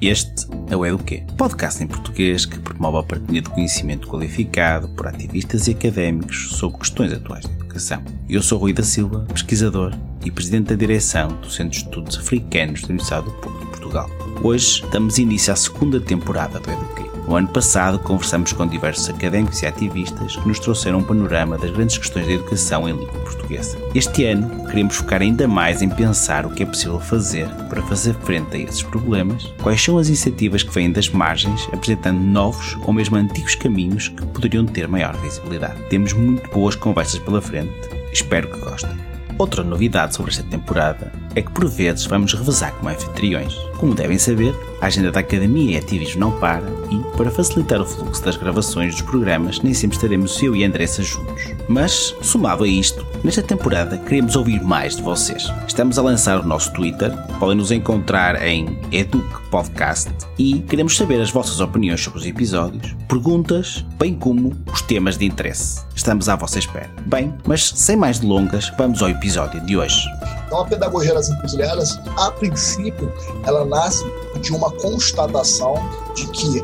Este é o Eduquê, podcast em português que promove a partilha de conhecimento qualificado por ativistas e académicos sobre questões atuais da educação. Eu sou Rui da Silva, pesquisador e presidente da direção do Centro de Estudos Africanos da Universidade do Porto de Portugal. Hoje damos início à segunda temporada do Eduquê. No ano passado, conversamos com diversos académicos e ativistas que nos trouxeram um panorama das grandes questões da educação em língua portuguesa. Este ano, queremos focar ainda mais em pensar o que é possível fazer para fazer frente a esses problemas, quais são as iniciativas que vêm das margens, apresentando novos ou mesmo antigos caminhos que poderiam ter maior visibilidade. Temos muito boas conversas pela frente, espero que gostem. Outra novidade sobre esta temporada é que por vezes vamos revezar como anfitriões. Como devem saber, a agenda da Academia e ativismo não para e, para facilitar o fluxo das gravações dos programas, nem sempre estaremos eu e Andressa juntos. Mas, somado a isto, nesta temporada queremos ouvir mais de vocês. Estamos a lançar o nosso Twitter, podem nos encontrar em Educ Podcast e queremos saber as vossas opiniões sobre os episódios, perguntas, bem como os temas de interesse. Estamos à vossa espera. Bem, mas sem mais delongas, vamos ao episódio de hoje. Então, a pedagogia das encruzilhadas, a princípio, ela nasce de uma constatação de que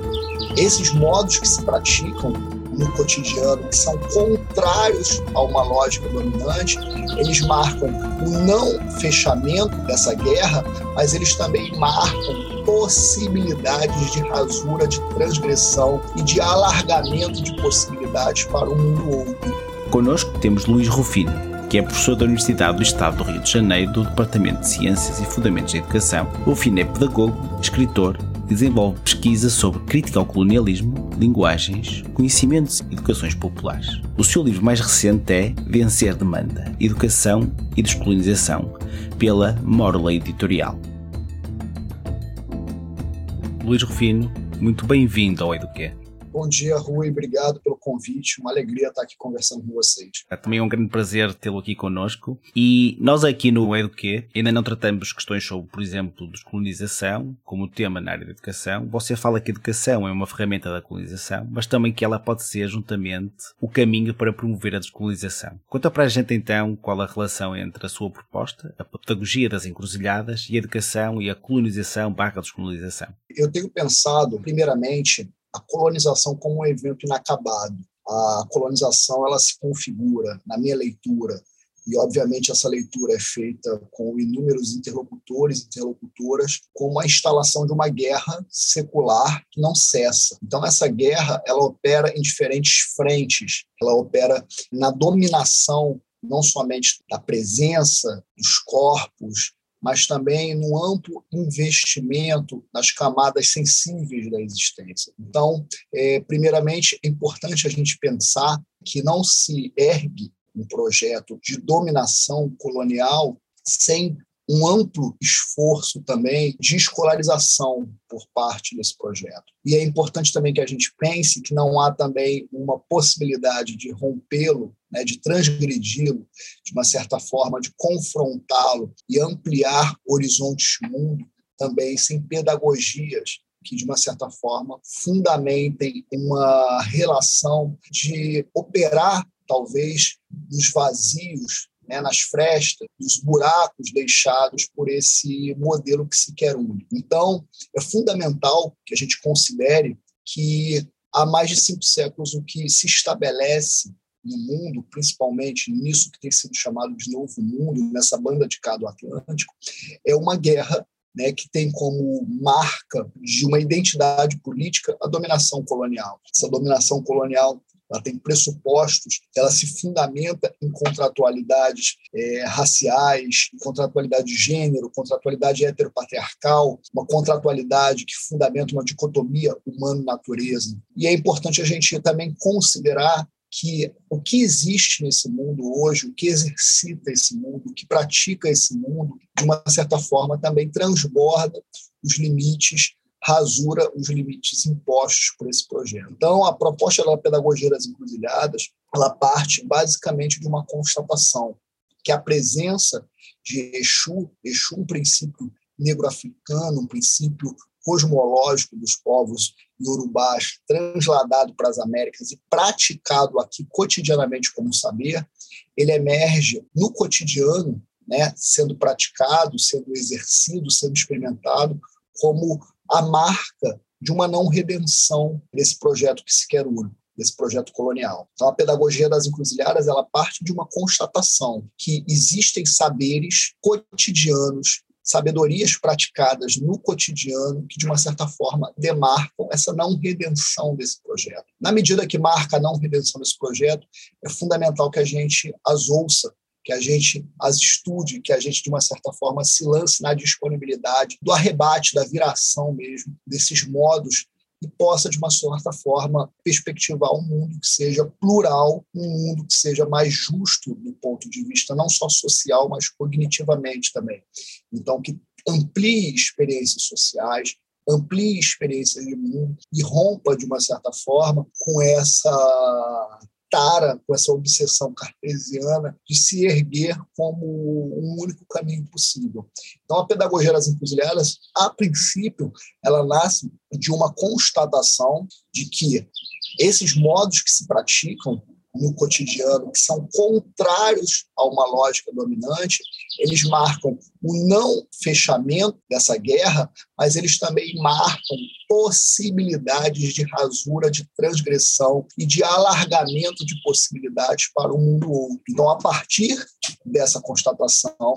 esses modos que se praticam no cotidiano, que são contrários a uma lógica dominante, eles marcam o não fechamento dessa guerra, mas eles também marcam possibilidades de rasura, de transgressão e de alargamento de possibilidades para o mundo outro. Conosco temos Luís Rufino, que é professor da Universidade do Estado do Rio de Janeiro do Departamento de Ciências e Fundamentos da Educação. O Fino é pedagogo, escritor desenvolve pesquisa sobre crítica ao colonialismo, linguagens, conhecimentos e educações populares. O seu livro mais recente é Vencer Demanda, Educação e Descolonização, pela Morla Editorial. Luís Rufino, muito bem-vindo ao Eduquê. Bom dia, Rui. Obrigado pelo convite. Uma alegria estar aqui conversando com vocês. É também um grande prazer tê-lo aqui conosco. E nós aqui no Eduquê ainda não tratamos questões sobre, por exemplo, descolonização, como tema na área da educação. Você fala que a educação é uma ferramenta da colonização, mas também que ela pode ser, juntamente, o caminho para promover a descolonização. Conta para a gente então qual a relação entre a sua proposta, a pedagogia das encruzilhadas, e a educação e a colonização barra descolonização. Eu tenho pensado, primeiramente, a colonização como um evento inacabado. A colonização ela se configura, na minha leitura, e obviamente essa leitura é feita com inúmeros interlocutores e interlocutoras, como a instalação de uma guerra secular que não cessa. Então essa guerra ela opera em diferentes frentes. Ela opera na dominação não somente da presença dos corpos, mas também no amplo investimento nas camadas sensíveis da existência. Então, é, primeiramente, é importante a gente pensar que não se ergue um projeto de dominação colonial sem um amplo esforço também de escolarização por parte desse projeto. E é importante também que a gente pense que não há também uma possibilidade de rompê-lo, né, de transgredi-lo, de uma certa forma, de confrontá-lo e ampliar horizontes mundo também sem pedagogias que, de uma certa forma, fundamentem uma relação de operar, talvez, nos vazios né, nas frestas, nos buracos deixados por esse modelo que se quer único. Então, é fundamental que a gente considere que há mais de cinco séculos o que se estabelece no mundo, principalmente nisso que tem sido chamado de novo mundo, nessa banda de cá do Atlântico, é uma guerra né, que tem como marca de uma identidade política a dominação colonial. Essa dominação colonial ela tem pressupostos, ela se fundamenta em contratualidades é, raciais, em contratualidade de gênero, contratualidade heteropatriarcal, uma contratualidade que fundamenta uma dicotomia humano-natureza. E é importante a gente também considerar que o que existe nesse mundo hoje, o que exercita esse mundo, o que pratica esse mundo, de uma certa forma também transborda os limites rasura os limites impostos por esse projeto. Então, a proposta da pedagogia das encruzilhadas, ela parte basicamente de uma constatação que a presença de Exu, Exu um princípio negro-africano, um princípio cosmológico dos povos iorubás, transladado para as Américas e praticado aqui cotidianamente como saber, ele emerge no cotidiano, né, sendo praticado, sendo exercido, sendo experimentado como a marca de uma não redenção desse projeto que se quer único desse projeto colonial. Então, a pedagogia das encruzilhadas ela parte de uma constatação que existem saberes cotidianos sabedorias praticadas no cotidiano que, de uma certa forma, demarcam essa não redenção desse projeto. Na medida que marca a não redenção desse projeto, é fundamental que a gente as ouça, que a gente as estude, que a gente, de uma certa forma, se lance na disponibilidade do arrebate, da viração mesmo, desses modos e possa, de uma certa forma, perspectivar um mundo que seja plural, um mundo que seja mais justo do ponto de vista não só social, mas cognitivamente também. Então, que amplie experiências sociais, amplie experiências de mundo e rompa, de uma certa forma, com essa tara, com essa obsessão cartesiana de se erguer como um único caminho possível. Então, a pedagogia das encruzilhadas, a princípio, ela nasce de uma constatação de que esses modos que se praticam no cotidiano, que são contrários a uma lógica dominante, eles marcam o não fechamento dessa guerra, mas eles também marcam possibilidades de rasura, de transgressão e de alargamento de possibilidades para o mundo outro. Então, a partir dessa constatação,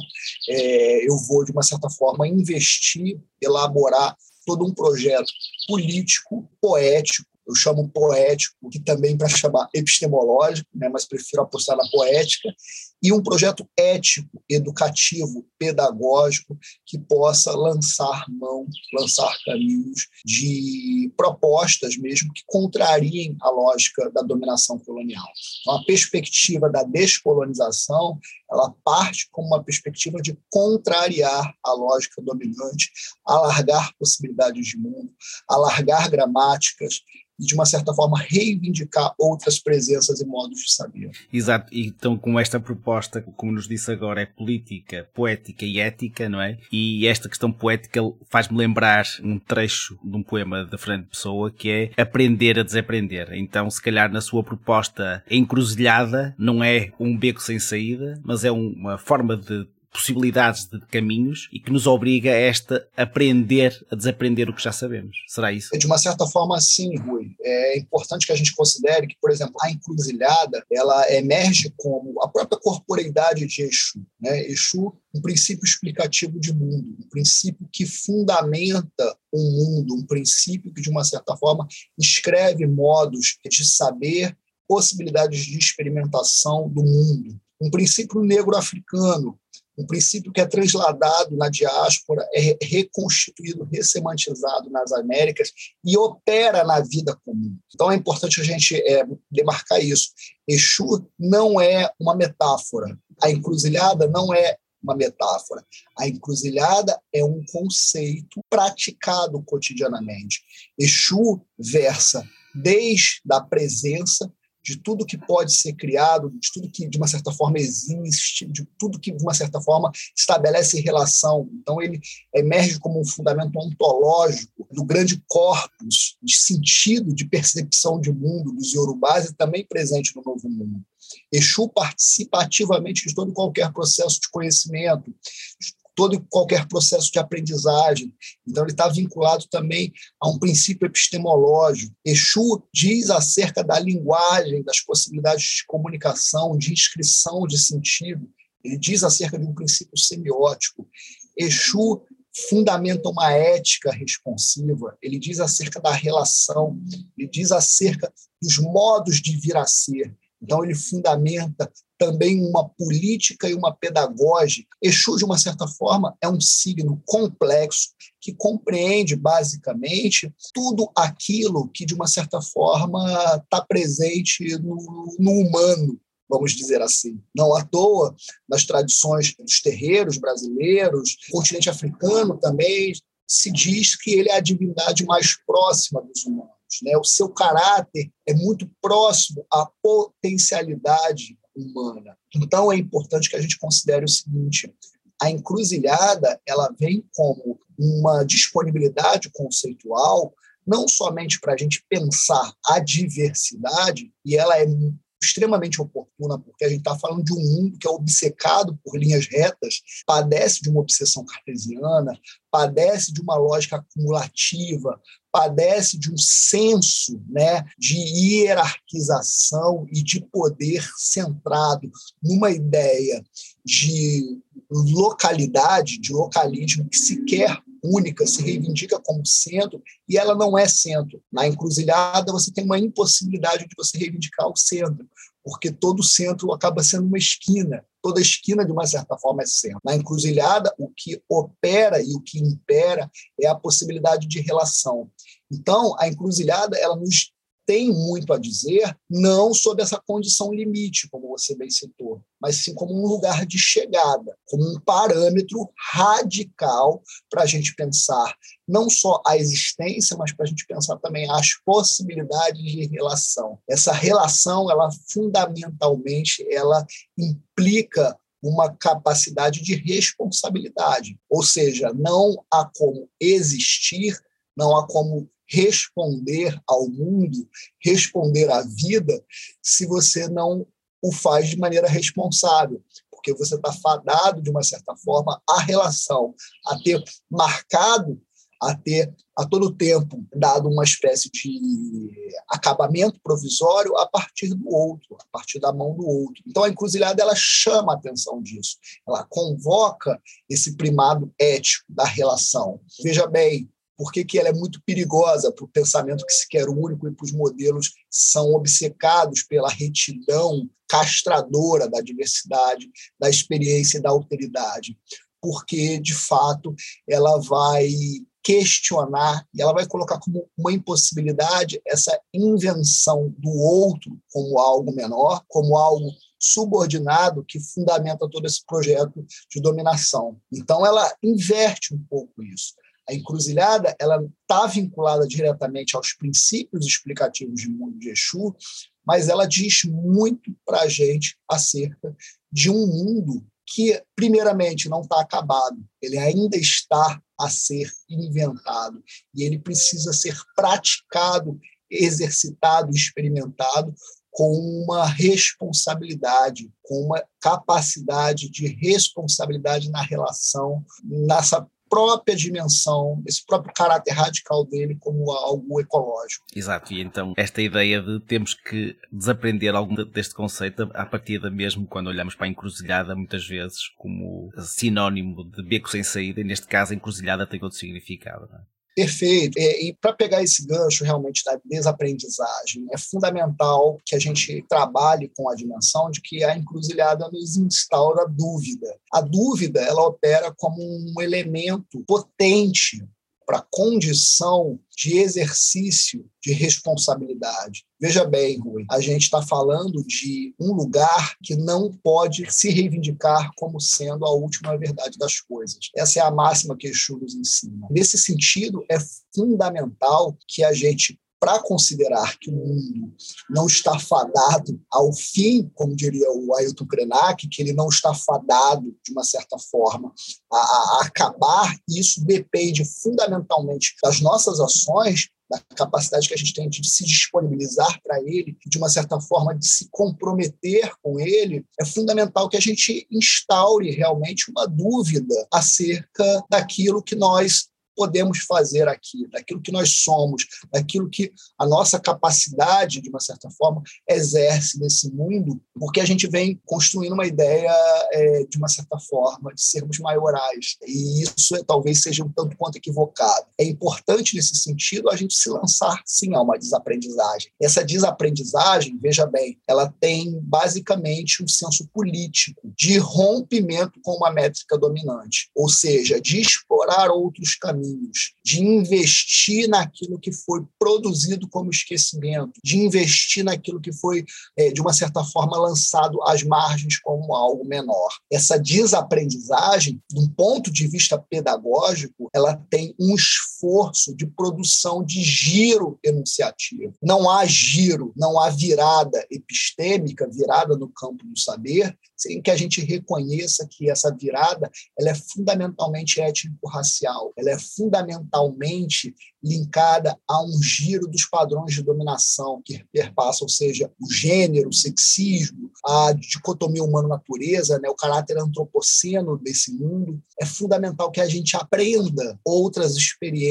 é, eu vou, de uma certa forma, investir, elaborar todo um projeto político, poético, eu chamo poético, que também para chamar epistemológico, né, mas prefiro apostar na poética, e um projeto ético, educativo, pedagógico, que possa lançar mão, lançar caminhos de propostas mesmo que contrariem a lógica da dominação colonial. Então, a perspectiva da descolonização, ela parte como uma perspectiva de contrariar a lógica dominante, alargar possibilidades de mundo, alargar gramáticas, e, de uma certa forma, reivindicar outras presenças e modos de saber. Exato. Então, com esta proposta, como nos disse agora, é política, poética e ética, não é? E esta questão poética faz-me lembrar um trecho de um poema de Fernando Pessoa que é aprender a desaprender. Então, se calhar, na sua proposta encruzilhada, não é um beco sem saída, mas é uma forma de possibilidades de caminhos e que nos obriga a esta aprender a desaprender o que já sabemos. Será isso? De uma certa forma, sim, Rui. É importante que a gente considere que, por exemplo, a encruzilhada ela emerge como a própria corporeidade de Exu. Né? Exu, um princípio explicativo de mundo, um princípio que fundamenta um mundo, um princípio que, de uma certa forma, escreve modos de saber, possibilidades de experimentação do mundo. Um princípio negro africano, um princípio que é transladado na diáspora, é reconstituído, ressemantizado nas Américas e opera na vida comum. Então é importante a gente é, demarcar isso. Exu não é uma metáfora. A encruzilhada não é uma metáfora. A encruzilhada é um conceito praticado cotidianamente. Exu versa desde a presença de tudo que pode ser criado, de tudo que de uma certa forma existe, de tudo que de uma certa forma estabelece relação. Então ele emerge como um fundamento ontológico do grande corpus de sentido, de percepção de mundo dos iorubás e também presente no Novo Mundo. Exu participa ativamente de todo qualquer processo de conhecimento, todo e qualquer processo de aprendizagem. Então, ele está vinculado também a um princípio epistemológico. Exu diz acerca da linguagem, das possibilidades de comunicação, de inscrição de sentido. Ele diz acerca de um princípio semiótico. Exu fundamenta uma ética responsiva, ele diz acerca da relação, ele diz acerca dos modos de vir a ser. Então, ele fundamenta também uma política e uma pedagógica. Exu, de uma certa forma, é um signo complexo que compreende, basicamente, tudo aquilo que, de uma certa forma, está presente no, no humano, vamos dizer assim. Não à toa, nas tradições dos terreiros brasileiros, continente africano também, se diz que ele é a divindade mais próxima dos humanos. Né? O seu caráter é muito próximo à potencialidade humana. Então é importante que a gente considere o seguinte: a encruzilhada ela vem como uma disponibilidade conceitual não somente para a gente pensar a diversidade, e ela é extremamente oportuna, porque a gente está falando de um mundo que é obcecado por linhas retas, padece de uma obsessão cartesiana, padece de uma lógica acumulativa, padece de um senso né, de hierarquização e de poder centrado numa ideia de localidade, de localismo que sequer única, se reivindica como centro e ela não é centro. Na encruzilhada, você tem uma impossibilidade de você reivindicar o centro, porque todo centro acaba sendo uma esquina. Toda esquina, de uma certa forma, é centro. Na encruzilhada, o que opera e o que impera é a possibilidade de relação. Então, a encruzilhada ela nos tem muito a dizer, não sobre essa condição limite, como você bem citou, mas sim como um lugar de chegada, como um parâmetro radical para a gente pensar não só a existência, mas para a gente pensar também as possibilidades de relação. Essa relação, ela fundamentalmente, ela implica uma capacidade de responsabilidade, ou seja, não há como existir, não há como responder ao mundo, responder à vida, se você não o faz de maneira responsável, porque você está fadado, de uma certa forma, à relação, a ter marcado, a ter a todo tempo dado uma espécie de acabamento provisório a partir do outro, a partir da mão do outro. Então a encruzilhada ela chama a atenção disso, ela convoca esse primado ético da relação. Veja bem, por que, que ela é muito perigosa para o pensamento que se quer único e para os modelos são obcecados pela retidão castradora da diversidade, da experiência e da alteridade. Porque, de fato, ela vai questionar e ela vai colocar como uma impossibilidade essa invenção do outro como algo menor, como algo subordinado que fundamenta todo esse projeto de dominação. Então, ela inverte um pouco isso. A encruzilhada ela está vinculada diretamente aos princípios explicativos de mundo de Exu, mas ela diz muito para a gente acerca de um mundo que, primeiramente, não está acabado, ele ainda está a ser inventado. E ele precisa ser praticado, exercitado, experimentado com uma responsabilidade, com uma capacidade de responsabilidade na relação, nessa própria dimensão, esse próprio caráter radical dele como algo ecológico. Exato, e então esta ideia de temos que desaprender algum deste conceito a partir da mesmo quando olhamos para a encruzilhada, muitas vezes como sinónimo de beco sem saída, e neste caso a encruzilhada tem outro significado. Não é? Perfeito. E, e para pegar esse gancho realmente da desaprendizagem, é fundamental que a gente trabalhe com a dimensão de que a encruzilhada nos instaura dúvida. A dúvida ela opera como um elemento potente para a condição de exercício de responsabilidade. Veja bem, Rui, a gente está falando de um lugar que não pode se reivindicar como sendo a última verdade das coisas. Essa é a máxima que Exu nos ensina. Nesse sentido, é fundamental que a gente para considerar que o mundo não está fadado ao fim, como diria o Ailton Krenak, que ele não está fadado, de uma certa forma, a, a acabar, e isso depende fundamentalmente das nossas ações, da capacidade que a gente tem de se disponibilizar para ele, de uma certa forma de se comprometer com ele, é fundamental que a gente instaure realmente uma dúvida acerca daquilo que nós podemos fazer aqui, daquilo que nós somos, daquilo que a nossa capacidade, de uma certa forma, exerce nesse mundo, porque a gente vem construindo uma ideia, é, de uma certa forma, de sermos maiorais. E isso é, talvez seja um tanto quanto equivocado. É importante, nesse sentido, a gente se lançar, sim, a uma desaprendizagem. Essa desaprendizagem, veja bem, ela tem basicamente um senso político de rompimento com uma métrica dominante, ou seja, de explorar outros caminhos caminhos, de investir naquilo que foi produzido como esquecimento, de investir naquilo que foi, é, de uma certa forma, lançado às margens como algo menor. Essa desaprendizagem, de um ponto de vista pedagógico, ela tem um esforço de produção de giro enunciativo. Não há giro, não há virada epistêmica, virada no campo do saber, sem que a gente reconheça que essa virada ela é fundamentalmente étnico-racial, ela é fundamentalmente linkada a um giro dos padrões de dominação que perpassa, ou seja, o gênero, o sexismo, a dicotomia humano-natureza, né, o caráter antropoceno desse mundo. É fundamental que a gente aprenda outras experiências,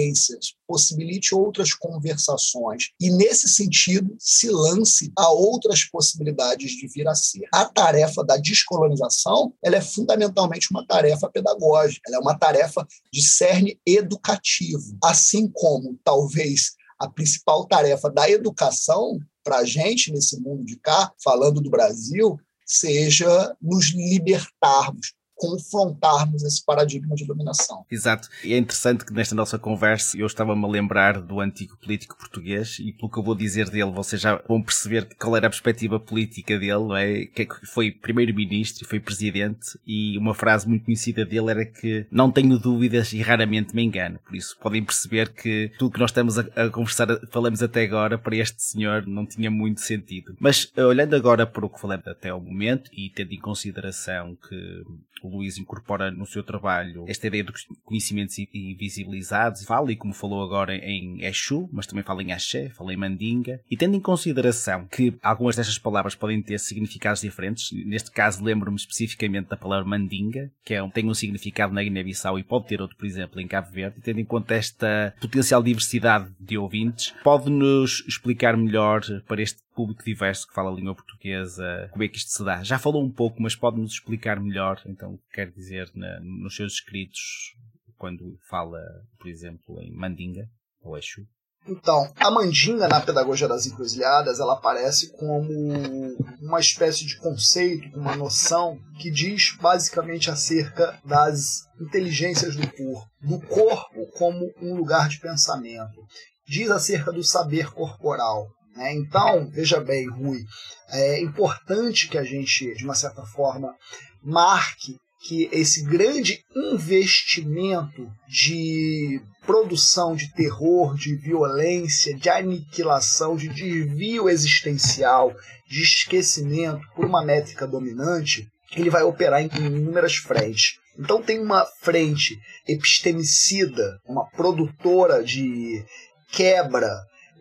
possibilite outras conversações e, nesse sentido, se lance a outras possibilidades de vir a ser. A tarefa da descolonização ela é fundamentalmente uma tarefa pedagógica, ela é uma tarefa de cerne educativo, assim como talvez a principal tarefa da educação para a gente nesse mundo de cá, falando do Brasil, seja nos libertarmos, confrontarmos esse paradigma de dominação. Exato. E é interessante que nesta nossa conversa eu estava-me a lembrar do antigo político português e pelo que eu vou dizer dele, vocês já vão perceber qual era a perspectiva política dele, é? que foi primeiro-ministro, foi presidente e uma frase muito conhecida dele era que não tenho dúvidas e raramente me engano. Por isso podem perceber que tudo que nós estamos a, a conversar, falamos até agora, para este senhor não tinha muito sentido. Mas olhando agora para o que falamos até ao momento e tendo em consideração que o Luís incorpora no seu trabalho esta ideia dos conhecimentos invisibilizados, fala, e como falou agora em Exu, mas também fala em Axé, fala em Mandinga, e tendo em consideração que algumas destas palavras podem ter significados diferentes, neste caso lembro-me especificamente da palavra Mandinga, que é, tem um significado na Guiné-Bissau e pode ter outro, por exemplo, em Cabo Verde, e tendo em conta esta potencial diversidade de ouvintes, pode-nos explicar melhor para este público diverso que fala a língua portuguesa, como é que isto se dá? Já falou um pouco, mas pode-nos explicar melhor, então, o que quer dizer na, nos seus escritos, quando fala, por exemplo, em Mandinga, ou Exu? Então, a mandinga na pedagogia das encruzilhadas, ela aparece como uma espécie de conceito, uma noção que diz basicamente acerca das inteligências do corpo, do corpo como um lugar de pensamento. Diz acerca do saber corporal, né? Então, veja bem, Rui, é importante que a gente, de uma certa forma, marque que esse grande investimento de produção de terror, de violência, de aniquilação, de desvio existencial, de esquecimento por uma métrica dominante, ele vai operar em inúmeras frentes. Então tem uma frente epistemicida, uma produtora de quebra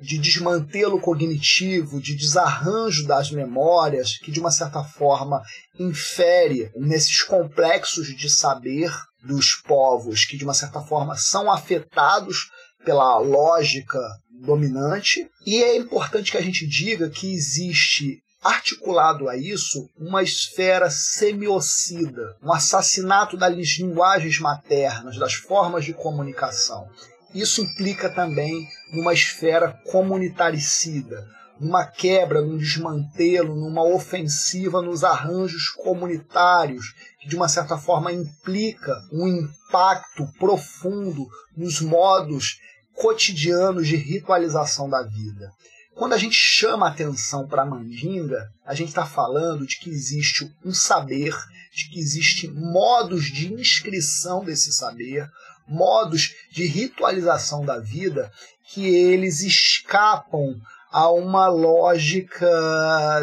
de desmantelo cognitivo, de desarranjo das memórias, que de uma certa forma infere nesses complexos de saber dos povos, que de uma certa forma são afetados pela lógica dominante. E é importante que a gente diga que existe articulado a isso uma esfera semiocida, um assassinato das linguagens maternas, das formas de comunicação. Isso implica também numa esfera comunitaricida, numa quebra, num desmantelo, numa ofensiva nos arranjos comunitários, que de uma certa forma implica um impacto profundo nos modos cotidianos de ritualização da vida. Quando a gente chama atenção para a mandinga, a gente está falando de que existe um saber, de que existem modos de inscrição desse saber, modos de ritualização da vida que eles escapam a uma lógica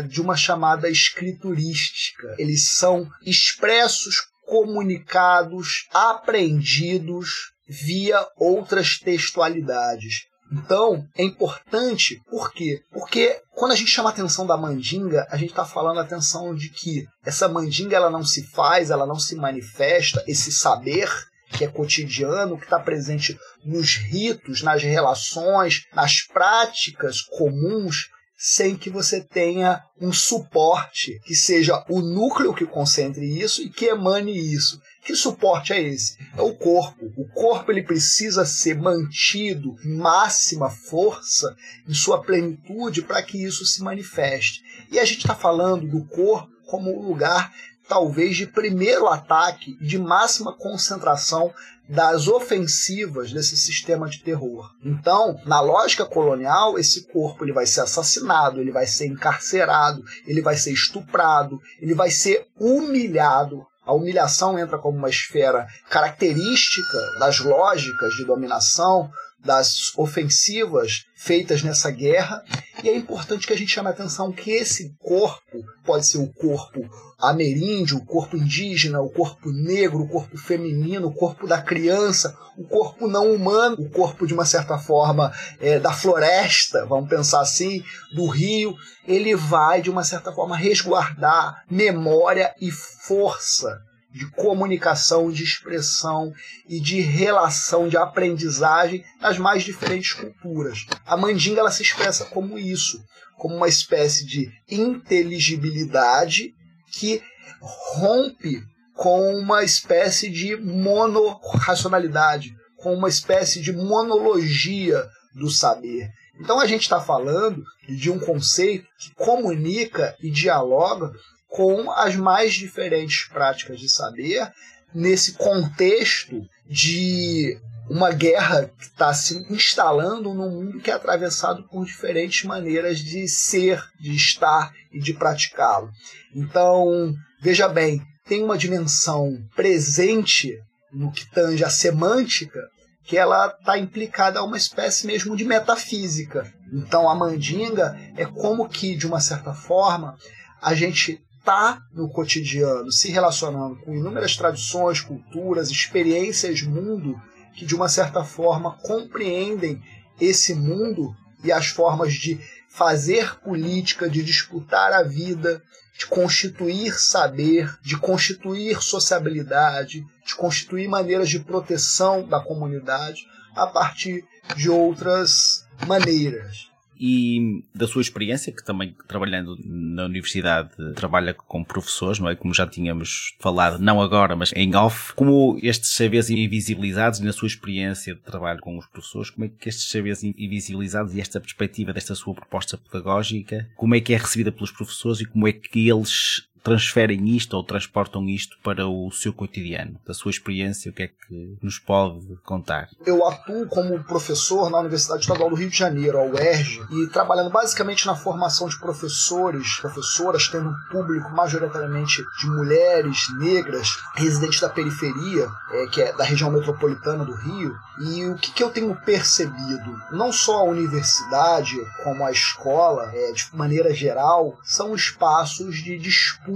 de uma chamada escriturística. Eles são expressos, comunicados, aprendidos via outras textualidades. Então, é importante, por quê? Porque quando a gente chama a atenção da mandinga, a gente está falando a atenção de que essa mandinga ela não se faz, ela não se manifesta, esse saber que é cotidiano, que está presente nos ritos, nas relações, nas práticas comuns, sem que você tenha um suporte que seja o núcleo que concentre isso e que emane isso. Que suporte é esse? É o corpo. O corpo ele precisa ser mantido em máxima força, em sua plenitude, para que isso se manifeste. E a gente está falando do corpo como um lugar talvez de primeiro ataque, de máxima concentração das ofensivas desse sistema de terror. Então, na lógica colonial, esse corpo ele vai ser assassinado, ele vai ser encarcerado, ele vai ser estuprado, ele vai ser humilhado. A humilhação entra como uma esfera característica das lógicas de dominação, das ofensivas feitas nessa guerra E é importante que a gente chame a atenção que esse corpo pode ser o corpo ameríndio, o corpo indígena, o corpo negro, o corpo feminino, o corpo da criança, o corpo não humano, o corpo de uma certa forma é, da floresta, vamos pensar assim, do rio, ele vai de uma certa forma resguardar memória e força de comunicação, de expressão e de relação, de aprendizagem nas mais diferentes culturas. A mandinga ela se expressa como isso, como uma espécie de inteligibilidade que rompe com uma espécie de monorracionalidade, com uma espécie de monologia do saber. Então a gente está falando de um conceito que comunica e dialoga com as mais diferentes práticas de saber nesse contexto de uma guerra que está se instalando num mundo que é atravessado por diferentes maneiras de ser, de estar e de praticá-lo. Então, veja bem, tem uma dimensão presente no que tange a semântica que ela está implicada a uma espécie mesmo de metafísica. Então, a mandinga é como que, de uma certa forma, a gente está no cotidiano, se relacionando com inúmeras tradições, culturas, experiências mundo que de uma certa forma compreendem esse mundo e as formas de fazer política, de disputar a vida, de constituir saber, de constituir sociabilidade, de constituir maneiras de proteção da comunidade a partir de outras maneiras e da sua experiência, que também trabalhando na universidade trabalha com professores, não é? Como já tínhamos falado, não agora, mas em off, como estes saberes invisibilizados na sua experiência de trabalho com os professores, como é que estes saberes invisibilizados e esta perspectiva desta sua proposta pedagógica, como é que é recebida pelos professores e como é que eles transferem isto ou transportam isto para o seu cotidiano? Da sua experiência, o que é que nos pode contar? Eu atuo como professor na Universidade Estadual do Rio de Janeiro, a UERJ, e trabalhando basicamente na formação de professores, professoras, tendo um público majoritariamente de mulheres negras, residentes da periferia, é, que é da região metropolitana do Rio. E o que, que eu tenho percebido? Não só a universidade, como a escola, é, de maneira geral, são espaços de disputa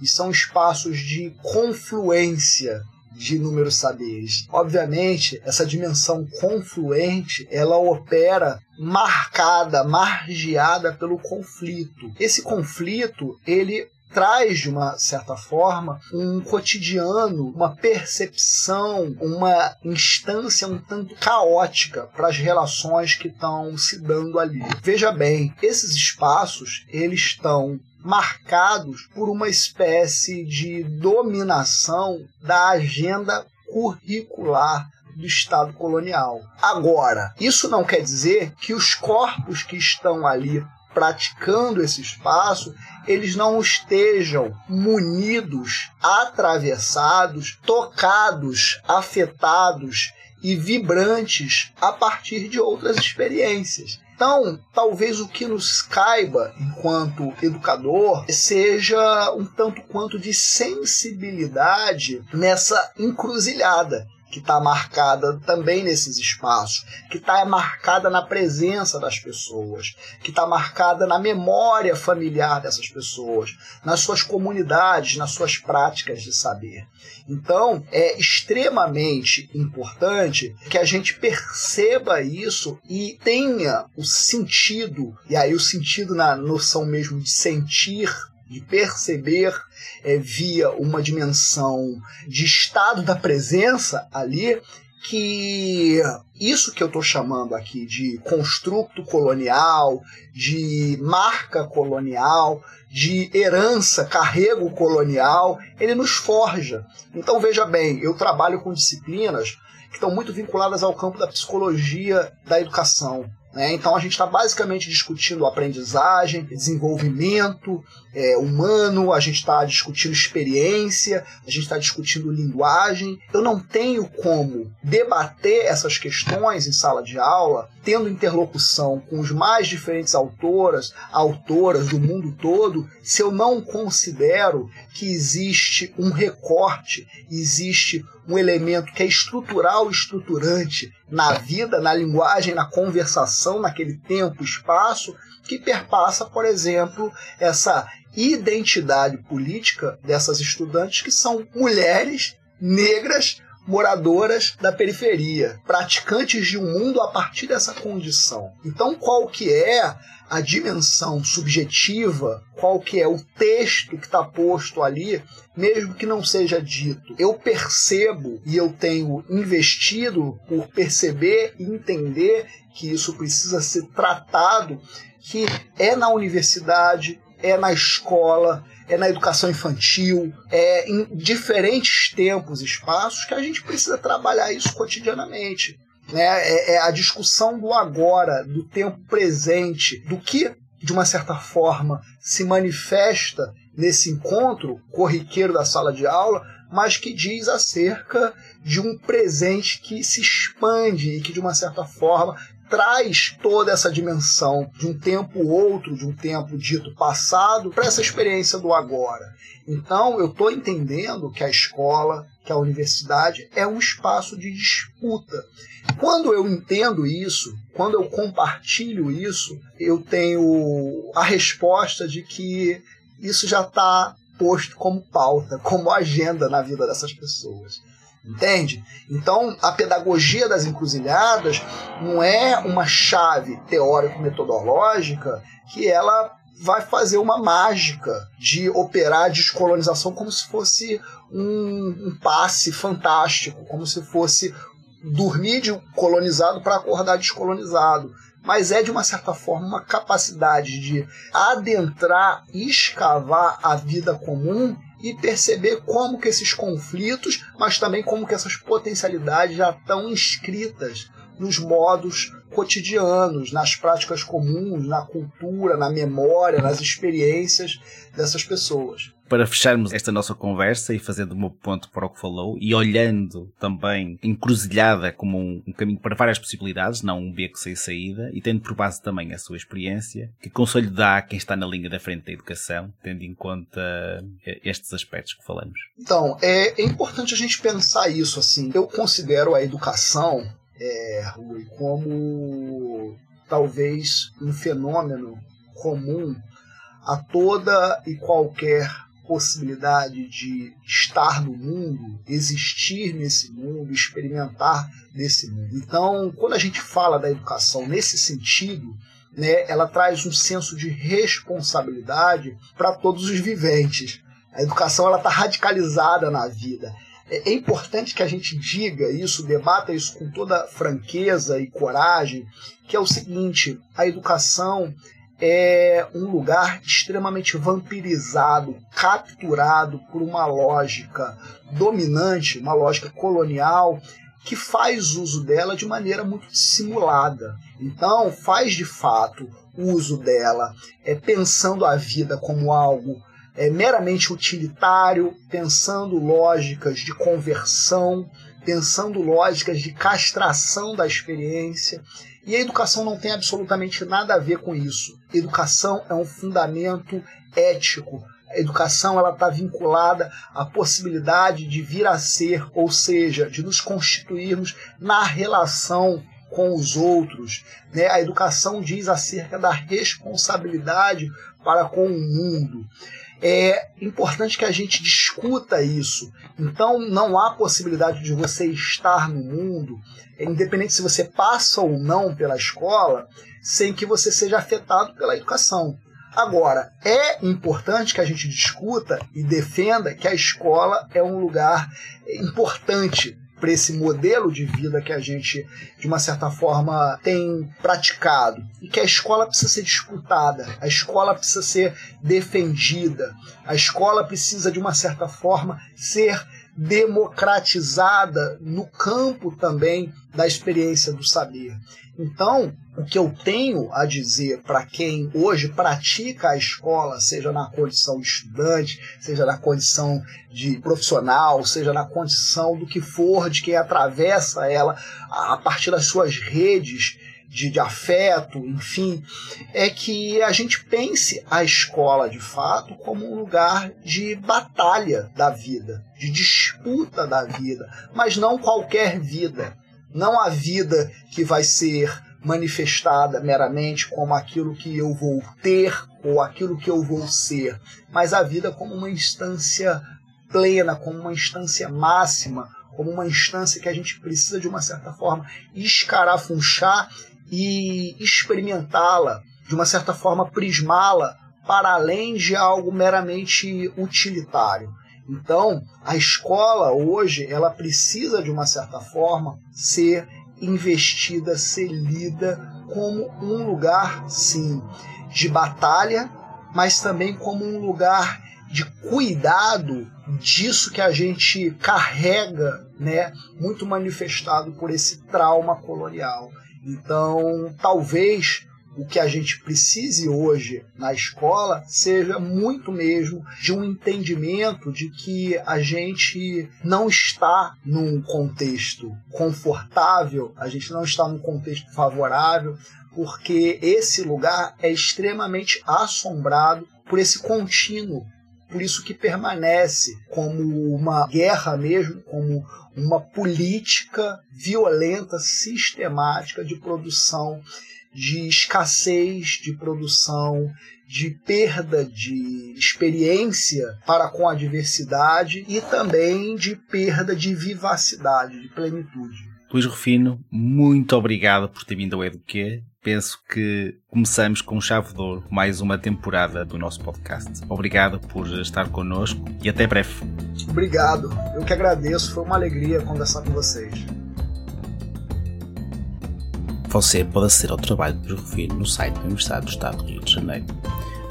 e são espaços de confluência de inúmeros saberes. Obviamente, essa dimensão confluente, ela opera marcada, margeada pelo conflito. Esse conflito, ele traz de uma certa forma um cotidiano, uma percepção, uma instância um tanto caótica para as relações que estão se dando ali. Veja bem, esses espaços eles estão marcados por uma espécie de dominação da agenda curricular do Estado colonial. Agora, isso não quer dizer que os corpos que estão ali praticando esse espaço, eles não estejam munidos, atravessados, tocados, afetados e vibrantes a partir de outras experiências. Então, talvez o que nos caiba enquanto educador seja um tanto quanto de sensibilidade nessa encruzilhada que está marcada também nesses espaços, que está marcada na presença das pessoas, que está marcada na memória familiar dessas pessoas, nas suas comunidades, nas suas práticas de saber. Então, é extremamente importante que a gente perceba isso e tenha o sentido, e aí o sentido na noção mesmo de sentir de perceber é, via uma dimensão de estado da presença ali, que isso que eu estou chamando aqui de construto colonial, de marca colonial, de herança, carrego colonial, ele nos forja. Então veja bem, eu trabalho com disciplinas que estão muito vinculadas ao campo da psicologia da educação. Né? Então a gente está basicamente discutindo aprendizagem, desenvolvimento é, humano, a gente está discutindo experiência, a gente está discutindo linguagem. Eu não tenho como debater essas questões em sala de aula, tendo interlocução com os mais diferentes autoras, autoras do mundo todo, se eu não considero que existe um recorte, existe um elemento que é estrutural estruturante na vida, na linguagem, na conversação naquele tempo, espaço, que perpassa, por exemplo, essa identidade política dessas estudantes que são mulheres negras moradoras da periferia, praticantes de um mundo a partir dessa condição. Então, qual que é a dimensão subjetiva, qual que é o texto que está posto ali, mesmo que não seja dito. Eu percebo e eu tenho investido por perceber e entender que isso precisa ser tratado, que é na universidade, é na escola, é na educação infantil, é em diferentes tempos e espaços que a gente precisa trabalhar isso cotidianamente. Né? É, é a discussão do agora, do tempo presente, do que, de uma certa forma, se manifesta nesse encontro corriqueiro da sala de aula, mas que diz acerca de um presente que se expande e que, de uma certa forma, traz toda essa dimensão de um tempo outro, de um tempo dito passado, para essa experiência do agora. Então, eu estou entendendo que a escola, que a universidade é um espaço de disputa. Quando eu entendo isso, quando eu compartilho isso, eu tenho a resposta de que isso já está posto como pauta, como agenda na vida dessas pessoas. Entende? Então, a pedagogia das encruzilhadas não é uma chave teórico-metodológica que ela vai fazer uma mágica de operar a descolonização como se fosse um, um passe fantástico, como se fosse dormir de colonizado para acordar descolonizado. Mas é, de uma certa forma, uma capacidade de adentrar e escavar a vida comum e perceber como que esses conflitos, mas também como que essas potencialidades já estão inscritas nos modos cotidianos, nas práticas comuns, na cultura, na memória, nas experiências dessas pessoas para fecharmos esta nossa conversa e fazendo o meu ponto para o que falou e olhando também encruzilhada como um, um caminho para várias possibilidades, não um beco sem saída, e tendo por base também a sua experiência, que conselho dá a quem está na linha da frente da educação, tendo em conta eh, estes aspectos que falamos? Então, é, é importante a gente pensar isso assim. Eu considero a educação, é, Rui, como talvez um fenômeno comum a toda e qualquer possibilidade de estar no mundo, existir nesse mundo, experimentar nesse mundo. Então, quando a gente fala da educação nesse sentido, né, ela traz um senso de responsabilidade para todos os viventes. A educação ela está radicalizada na vida. É, é importante que a gente diga isso, debata isso com toda franqueza e coragem, que é o seguinte: a educação é um lugar extremamente vampirizado, capturado por uma lógica dominante, uma lógica colonial, que faz uso dela de maneira muito simulada. Então, faz de fato uso dela é, pensando a vida como algo é, meramente utilitário, pensando lógicas de conversão, pensando lógicas de castração da experiência. E a educação não tem absolutamente nada a ver com isso. Educação é um fundamento ético. A educação ela está vinculada à possibilidade de vir a ser, ou seja, de nos constituirmos na relação com os outros. Né? A educação diz acerca da responsabilidade para com o mundo é importante que a gente discuta isso. Então, não há possibilidade de você estar no mundo, independente se você passa ou não pela escola, sem que você seja afetado pela educação. Agora, é importante que a gente discuta e defenda que a escola é um lugar importante para esse modelo de vida que a gente, de uma certa forma, tem praticado. E que a escola precisa ser disputada, a escola precisa ser defendida, a escola precisa, de uma certa forma, ser democratizada no campo também da experiência do saber. Então, o que eu tenho a dizer para quem hoje pratica a escola, seja na condição de estudante, seja na condição de profissional, seja na condição do que for, de quem atravessa ela a partir das suas redes de, de, afeto, enfim, é que a gente pense a escola de fato como um lugar de batalha da vida, de disputa da vida, mas não qualquer vida. Não a vida que vai ser manifestada meramente como aquilo que eu vou ter ou aquilo que eu vou ser, mas a vida como uma instância plena, como uma instância máxima, como uma instância que a gente precisa de uma certa forma escarafunchar e experimentá-la, de uma certa forma prismá-la para além de algo meramente utilitário. Então, a escola hoje, ela precisa de uma certa forma ser investida, ser lida como um lugar, sim, de batalha, mas também como um lugar de cuidado disso que a gente carrega, né, muito manifestado por esse trauma colonial. Então, talvez o que a gente precise hoje na escola seja muito mesmo de um entendimento de que a gente não está num contexto confortável, a gente não está num contexto favorável, porque esse lugar é extremamente assombrado por esse contínuo por isso que permanece como uma guerra mesmo, como uma política violenta, sistemática de produção de escassez de produção, de perda de experiência para com a diversidade e também de perda de vivacidade, de plenitude. Luís Rufino, muito obrigado por ter vindo ao Eduque. Penso que começamos com chave de ouro mais uma temporada do nosso podcast. Obrigado por estar connosco e até breve. Obrigado, eu que agradeço, foi uma alegria conversar com vocês. Você pode aceder ao trabalho de Rufino no site da Universidade do Estado do Rio de Janeiro.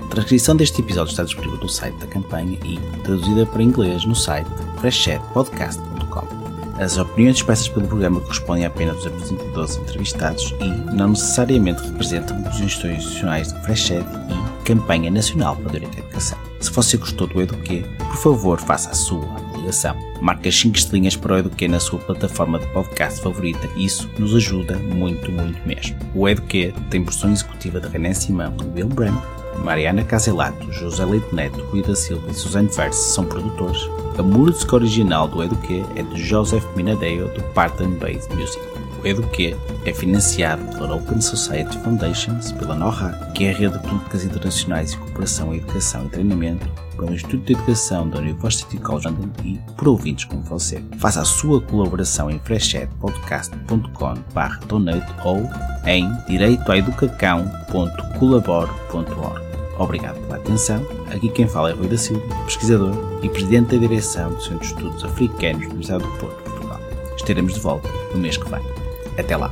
A transcrição deste episódio está disponível no site da campanha e traduzida para inglês no site freshchatpodcast.com. As opiniões expressas pelo programa correspondem apenas aos apresentadores entrevistados e não necessariamente representam posições institucionais de Freshed e Campanha Nacional para a Direito à Educação. Se você gostou do Eduquê, por favor faça a sua avaliação. Marque as 5 estrelinhas para o Eduquê na sua plataforma de podcast favorita. Isso nos ajuda muito, muito mesmo. O Eduquê tem versão executiva de René Simão e Bill Brandt Mariana Caselato, José Leite Neto, Rui da Silva e Suzanne Verse são produtores. A música original do Eduque é de Joseph Minadeio, do Parton Based Music. O Eduque é financiado pela Open Society Foundations, pela NORA, que é a rede de políticas internacionais de cooperação, educação e treinamento, pelo Instituto de Educação da University College London e por ouvintes como você. Faça a sua colaboração em freshchatpodcast.com/donate ou em direitoaeducacão.colabore.org. Obrigado pela atenção. Aqui quem fala é Rui da Silva, pesquisador e presidente da direção do Centro de Estudos Africanos da Universidade do Porto, Portugal. Estaremos de volta no mês que vem. Até lá!